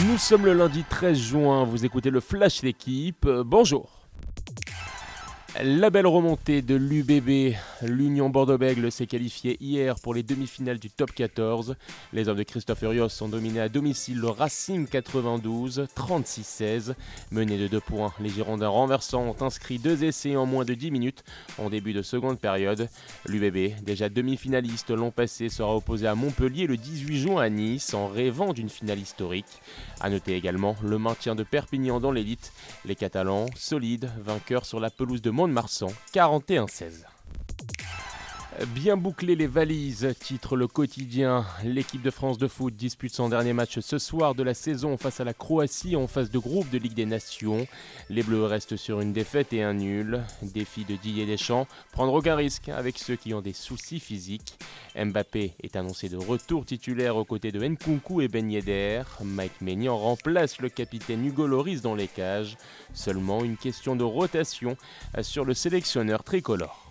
Nous sommes le lundi 13 juin, vous écoutez le Flash d'équipe. Euh, bonjour. La belle remontée de l'UBB, l'Union Bordeaux-Bègles s'est qualifiée hier pour les demi-finales du top 14. Les hommes de Christophe Urios ont dominé à domicile le Racing 92, 36-16. Menés de deux points, les Girondins renversants ont inscrit deux essais en moins de 10 minutes en début de seconde période. L'UBB, déjà demi-finaliste l'an passé, sera opposé à Montpellier le 18 juin à Nice en rêvant d'une finale historique. A noter également le maintien de Perpignan dans l'élite. Les Catalans, solides, vainqueurs sur la pelouse de Mont de Marsan, 41-16. Bien boucler les valises, titre le quotidien. L'équipe de France de foot dispute son dernier match ce soir de la saison face à la Croatie en phase de groupe de Ligue des Nations. Les Bleus restent sur une défaite et un nul. Défi de Didier Deschamps, prendre aucun risque avec ceux qui ont des soucis physiques. Mbappé est annoncé de retour titulaire aux côtés de Nkunku et Ben Yedder. Mike Maignan remplace le capitaine Hugo Loris dans les cages. Seulement une question de rotation sur le sélectionneur tricolore.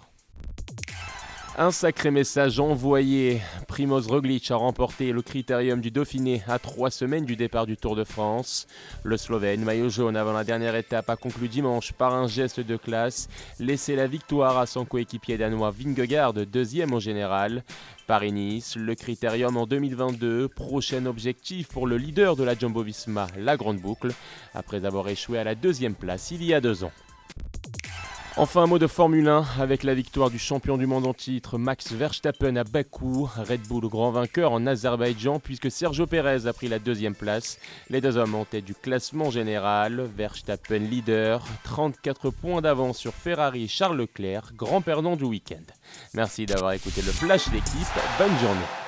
Un sacré message envoyé. Primoz Roglic a remporté le critérium du Dauphiné à trois semaines du départ du Tour de France. Le Slovène, maillot jaune avant la dernière étape, a conclu dimanche par un geste de classe, laissé la victoire à son coéquipier danois Vingegaard, deuxième au général. Paris-Nice, le critérium en 2022, prochain objectif pour le leader de la Jumbo-Visma, la Grande Boucle, après avoir échoué à la deuxième place il y a deux ans. Enfin, un mot de Formule 1 avec la victoire du champion du monde en titre Max Verstappen à Bakou, Red Bull grand vainqueur en Azerbaïdjan puisque Sergio Perez a pris la deuxième place. Les deux hommes en tête du classement général, Verstappen leader, 34 points d'avance sur Ferrari Charles Leclerc, grand perdant du week-end. Merci d'avoir écouté le flash d'équipe, bonne journée.